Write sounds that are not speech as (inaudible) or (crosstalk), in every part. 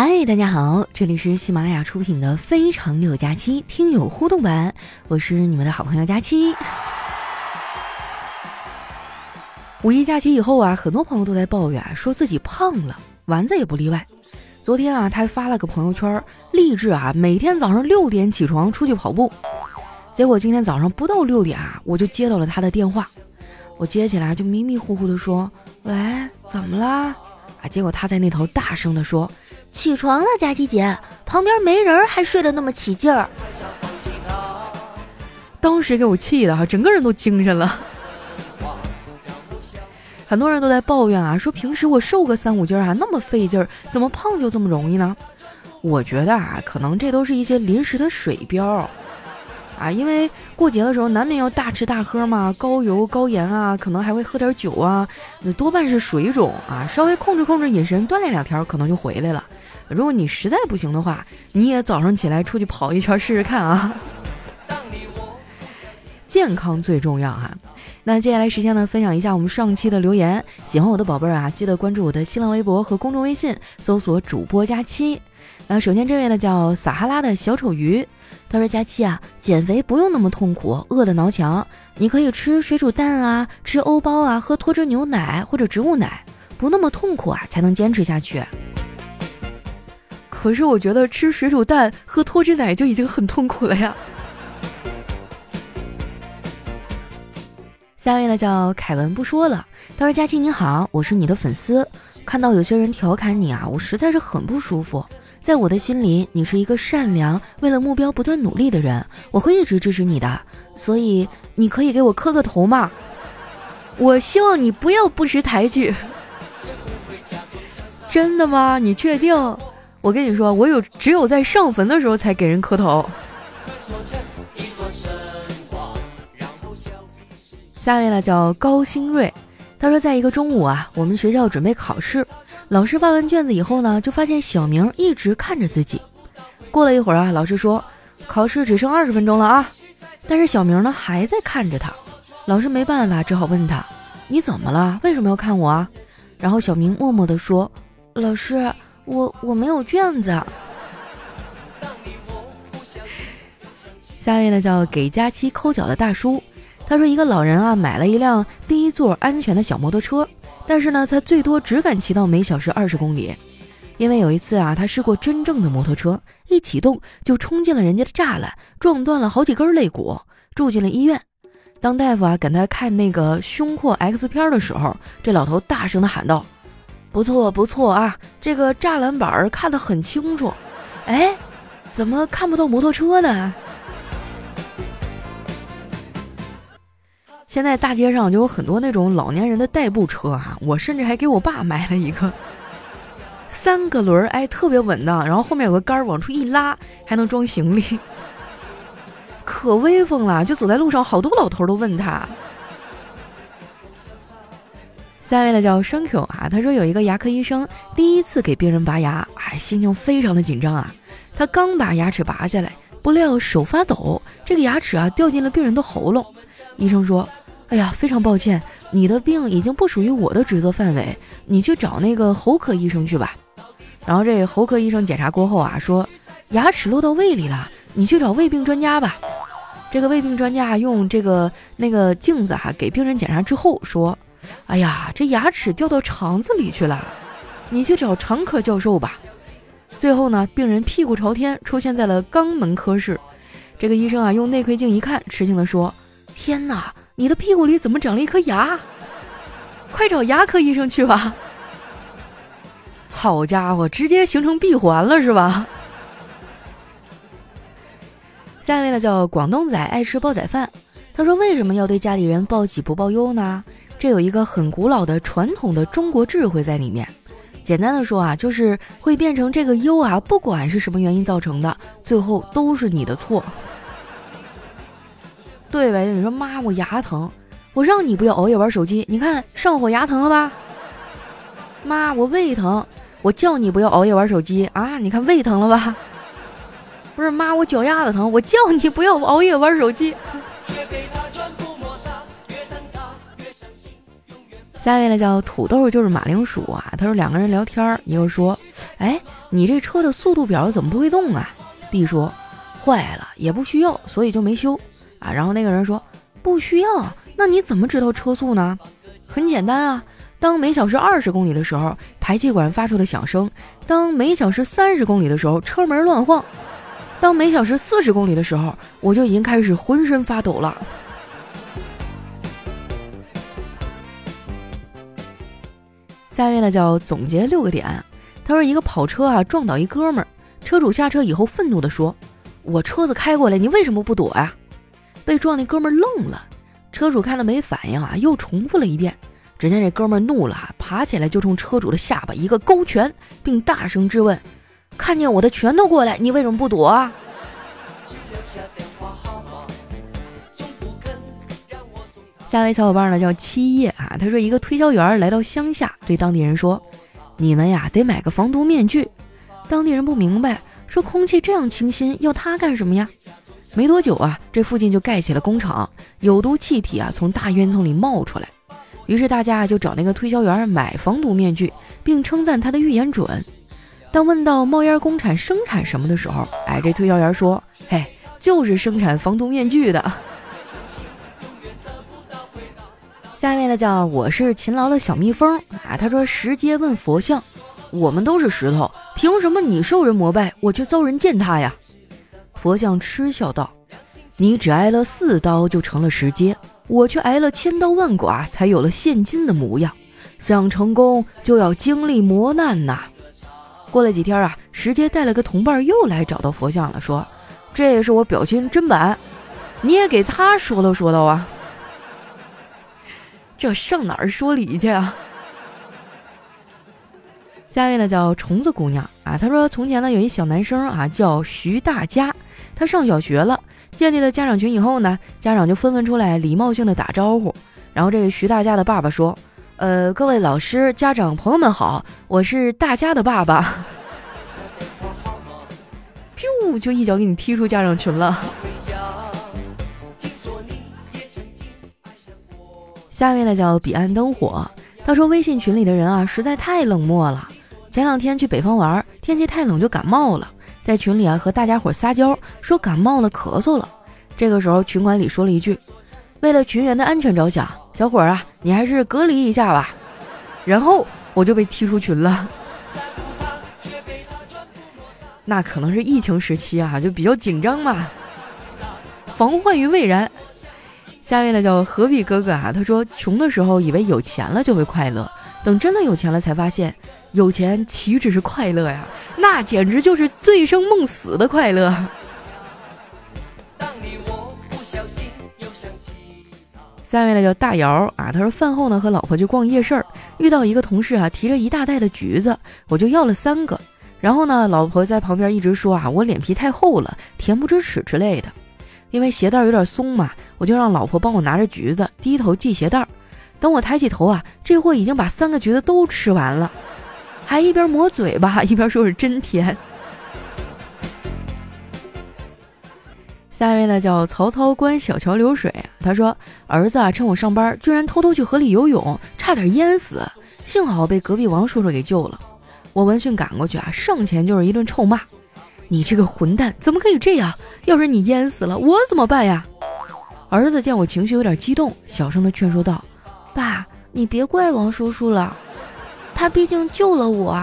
嗨，大家好，这里是喜马拉雅出品的《非常六加七》听友互动版，我是你们的好朋友佳期。五一假期以后啊，很多朋友都在抱怨，说自己胖了，丸子也不例外。昨天啊，他发了个朋友圈，励志啊，每天早上六点起床出去跑步。结果今天早上不到六点啊，我就接到了他的电话，我接起来就迷迷糊糊的说：“喂，怎么啦？”啊，结果他在那头大声的说。起床了，佳琪姐，旁边没人还睡得那么起劲儿。当时给我气的哈，整个人都精神了。很多人都在抱怨啊，说平时我瘦个三五斤儿啊，那么费劲儿，怎么胖就这么容易呢？我觉得啊，可能这都是一些临时的水标啊，因为过节的时候难免要大吃大喝嘛，高油高盐啊，可能还会喝点酒啊，那多半是水肿啊，稍微控制控制饮食，锻炼两天，可能就回来了。如果你实在不行的话，你也早上起来出去跑一圈试试看啊！健康最重要哈。那接下来时间呢，分享一下我们上期的留言。喜欢我的宝贝儿啊，记得关注我的新浪微博和公众微信，搜索主播佳期。那首先这位呢叫撒哈拉的小丑鱼，他说：“佳期啊，减肥不用那么痛苦，饿得挠墙，你可以吃水煮蛋啊，吃欧包啊，喝脱脂牛奶或者植物奶，不那么痛苦啊，才能坚持下去。”可是我觉得吃水煮蛋、喝脱脂奶就已经很痛苦了呀。(laughs) 下位呢叫凯文，不说了。他说：“佳琪你好，我是你的粉丝。看到有些人调侃你啊，我实在是很不舒服。在我的心里，你是一个善良、为了目标不断努力的人，我会一直支持你的。所以你可以给我磕个头吗？我希望你不要不识抬举。真的吗？你确定？”我跟你说，我有只有在上坟的时候才给人磕头。下位呢叫高新瑞，他说，在一个中午啊，我们学校准备考试，老师发完卷子以后呢，就发现小明一直看着自己。过了一会儿啊，老师说，考试只剩二十分钟了啊，但是小明呢还在看着他。老师没办法，只好问他，你怎么了？为什么要看我啊？然后小明默默地说，老师。我我没有卷子。下位呢叫给佳期抠脚的大叔，他说一个老人啊买了一辆低座安全的小摩托车，但是呢他最多只敢骑到每小时二十公里，因为有一次啊他试过真正的摩托车，一启动就冲进了人家的栅栏，撞断了好几根肋骨，住进了医院。当大夫啊给他看那个胸廓 X 片的时候，这老头大声的喊道。不错不错啊，这个栅栏板看得很清楚。哎，怎么看不到摩托车呢？现在大街上就有很多那种老年人的代步车哈，我甚至还给我爸买了一个，三个轮儿，哎，特别稳当，然后后面有个杆儿，往出一拉还能装行李，可威风了。就走在路上，好多老头都问他。下位呢叫 Thank you 啊，他说有一个牙科医生第一次给病人拔牙，哎，心情非常的紧张啊。他刚把牙齿拔下来，不料手发抖，这个牙齿啊掉进了病人的喉咙。医生说：“哎呀，非常抱歉，你的病已经不属于我的职责范围，你去找那个喉科医生去吧。”然后这喉科医生检查过后啊，说：“牙齿落到胃里了，你去找胃病专家吧。”这个胃病专家用这个那个镜子哈给病人检查之后说。哎呀，这牙齿掉到肠子里去了，你去找肠科教授吧。最后呢，病人屁股朝天出现在了肛门科室。这个医生啊，用内窥镜一看，吃惊地说：“天哪，你的屁股里怎么长了一颗牙？快找牙科医生去吧！”好家伙，直接形成闭环了是吧？下一位呢，叫广东仔爱吃煲仔饭。他说：“为什么要对家里人报喜不报忧呢？”这有一个很古老的传统的中国智慧在里面。简单的说啊，就是会变成这个忧啊，不管是什么原因造成的，最后都是你的错。对呗？你说妈，我牙疼，我让你不要熬夜玩手机，你看上火牙疼了吧？妈，我胃疼，我叫你不要熬夜玩手机啊，你看胃疼了吧？不是妈，我脚丫子疼，我叫你不要熬夜玩手机。下一位呢叫土豆，就是马铃薯啊。他说两个人聊天，一个说：“哎，你这车的速度表怎么不会动啊？”B 说：“坏了，也不需要，所以就没修啊。”然后那个人说：“不需要，那你怎么知道车速呢？很简单啊，当每小时二十公里的时候，排气管发出的响声；当每小时三十公里的时候，车门乱晃；当每小时四十公里的时候，我就已经开始浑身发抖了。”下面呢叫总结六个点。他说一个跑车啊撞倒一哥们儿，车主下车以后愤怒地说：“我车子开过来，你为什么不躲呀？”被撞那哥们愣了，车主看他没反应啊，又重复了一遍。只见这哥们怒了，爬起来就冲车主的下巴一个勾拳，并大声质问：“看见我的拳头过来，你为什么不躲啊？”下位小伙伴呢叫七叶啊，他说一个推销员来到乡下，对当地人说：“你们呀得买个防毒面具。”当地人不明白，说：“空气这样清新，要它干什么呀？”没多久啊，这附近就盖起了工厂，有毒气体啊从大烟囱里冒出来。于是大家就找那个推销员买防毒面具，并称赞他的预言准。当问到冒烟工厂生产什么的时候，哎，这推销员说：“嘿，就是生产防毒面具的。”下面呢叫我是勤劳的小蜜蜂啊，他说石阶问佛像，我们都是石头，凭什么你受人膜拜，我却遭人践踏呀？佛像嗤笑道：“你只挨了四刀就成了石阶，我却挨了千刀万剐才有了现今的模样。想成功就要经历磨难呐。”过了几天啊，石阶带了个同伴又来找到佛像了，说：“这也是我表亲真板，你也给他说道说道啊。”这上哪儿说理去啊？下一位呢叫虫子姑娘啊，她说从前呢有一小男生啊叫徐大家，他上小学了，建立了家长群以后呢，家长就纷纷出来礼貌性的打招呼。然后这个徐大家的爸爸说：“呃，各位老师、家长、朋友们好，我是大家的爸爸。(laughs) ”，就一脚给你踢出家长群了。下面呢叫彼岸灯火，他说微信群里的人啊实在太冷漠了。前两天去北方玩，天气太冷就感冒了，在群里啊和大家伙撒娇说感冒了咳嗽了。这个时候群管理说了一句：“为了群员的安全着想，小伙儿啊你还是隔离一下吧。”然后我就被踢出群了。那可能是疫情时期啊，就比较紧张嘛，防患于未然。下面呢叫何必哥哥啊，他说穷的时候以为有钱了就会快乐，等真的有钱了才发现，有钱岂止是快乐呀，那简直就是醉生梦死的快乐。(laughs) 下面呢叫大姚啊，他说饭后呢和老婆去逛夜市儿，遇到一个同事啊提着一大袋的橘子，我就要了三个，然后呢老婆在旁边一直说啊我脸皮太厚了，恬不知耻之类的。因为鞋带有点松嘛，我就让老婆帮我拿着橘子，低头系鞋带儿。等我抬起头啊，这货已经把三个橘子都吃完了，还一边抹嘴巴 (laughs) 一边说是真甜。下一位呢叫曹操观小桥流水，他说儿子啊趁我上班，居然偷偷去河里游泳，差点淹死，幸好被隔壁王叔叔给救了。我闻讯赶过去啊，上前就是一顿臭骂。你这个混蛋，怎么可以这样？要是你淹死了，我怎么办呀？儿子见我情绪有点激动，小声的劝说道：“爸，你别怪王叔叔了，他毕竟救了我。”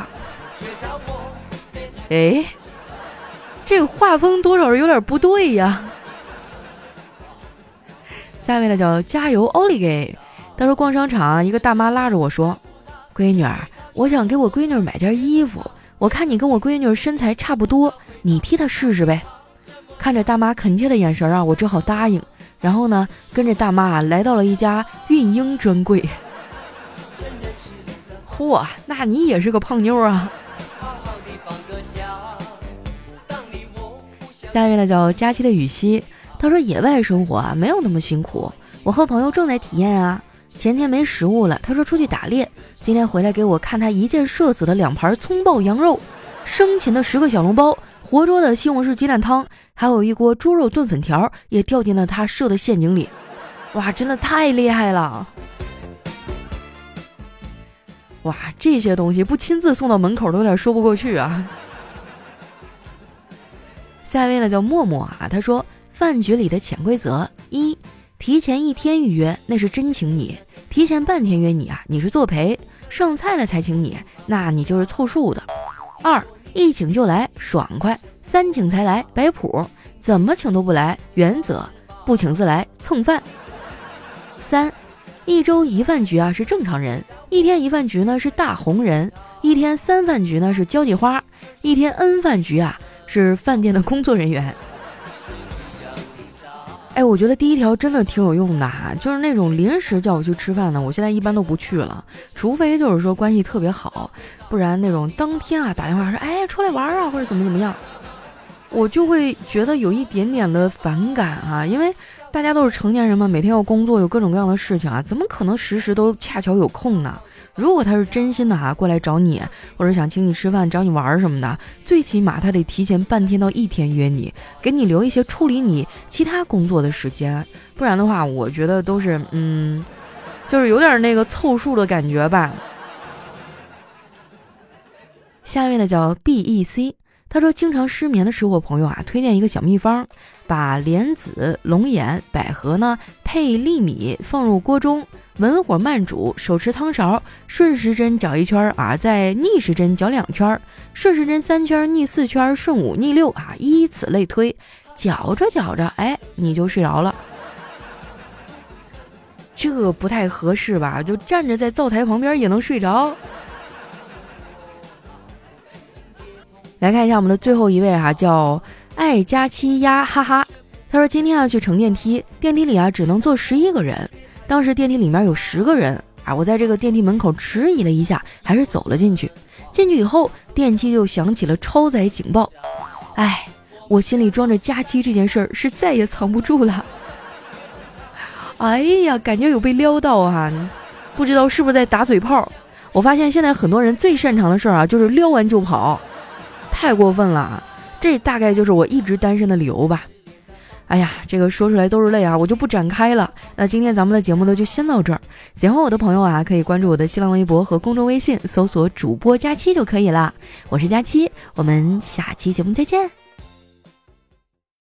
哎，这画风多少是有点不对呀。下面呢叫加油奥利给。他说逛商场，一个大妈拉着我说：“闺女儿，我想给我闺女买件衣服，我看你跟我闺女身材差不多。”你替她试试呗，看着大妈恳切的眼神啊，我只好答应。然后呢，跟着大妈来到了一家孕婴专柜。嚯，那你也是个胖妞啊！下面呢叫佳期的雨熙，他说野外生活啊没有那么辛苦，我和朋友正在体验啊。前天没食物了，他说出去打猎，今天回来给我看他一箭射死的两盘葱爆羊肉，生擒的十个小笼包。活捉的西红柿鸡蛋汤，还有一锅猪肉炖粉条，也掉进了他设的陷阱里。哇，真的太厉害了！哇，这些东西不亲自送到门口都有点说不过去啊。下一位呢叫默默啊，他说饭局里的潜规则一，提前一天预约那是真请你，提前半天约你啊你是作陪，上菜了才请你，那你就是凑数的。二，一请就来爽快，三请才来摆谱，怎么请都不来原则，不请自来蹭饭。三。一周一饭局啊是正常人，一天一饭局呢是大红人，一天三饭局呢是交际花，一天 N 饭局啊是饭店的工作人员。哎，我觉得第一条真的挺有用的哈，就是那种临时叫我去吃饭的，我现在一般都不去了，除非就是说关系特别好，不然那种当天啊打电话说哎出来玩啊或者怎么怎么样，我就会觉得有一点点的反感啊，因为。大家都是成年人嘛，每天要工作，有各种各样的事情啊，怎么可能时时都恰巧有空呢？如果他是真心的哈，过来找你，或者想请你吃饭、找你玩什么的，最起码他得提前半天到一天约你，给你留一些处理你其他工作的时间，不然的话，我觉得都是嗯，就是有点那个凑数的感觉吧。下面的叫 B E C。他说：“经常失眠的吃货朋友啊，推荐一个小秘方，把莲子、龙眼、百合呢配粒米放入锅中，文火慢煮，手持汤勺，顺时针搅一圈啊，再逆时针搅两圈，顺时针三圈，逆四圈，顺五逆六啊，依此类推，搅着搅着，哎，你就睡着了。这不太合适吧？就站着在灶台旁边也能睡着。”来看一下我们的最后一位哈，叫爱佳期呀哈哈。他说今天要去乘电梯，电梯里啊只能坐十一个人。当时电梯里面有十个人啊，我在这个电梯门口迟疑了一下，还是走了进去。进去以后，电梯就响起了超载警报。哎，我心里装着佳期这件事儿是再也藏不住了。哎呀，感觉有被撩到啊，不知道是不是在打嘴炮。我发现现在很多人最擅长的事儿啊，就是撩完就跑。太过分了啊，这大概就是我一直单身的理由吧。哎呀，这个说出来都是泪啊，我就不展开了。那今天咱们的节目呢，就先到这儿。喜欢我的朋友啊，可以关注我的新浪微博和公众微信，搜索主播佳期就可以了。我是佳期，我们下期节目再见。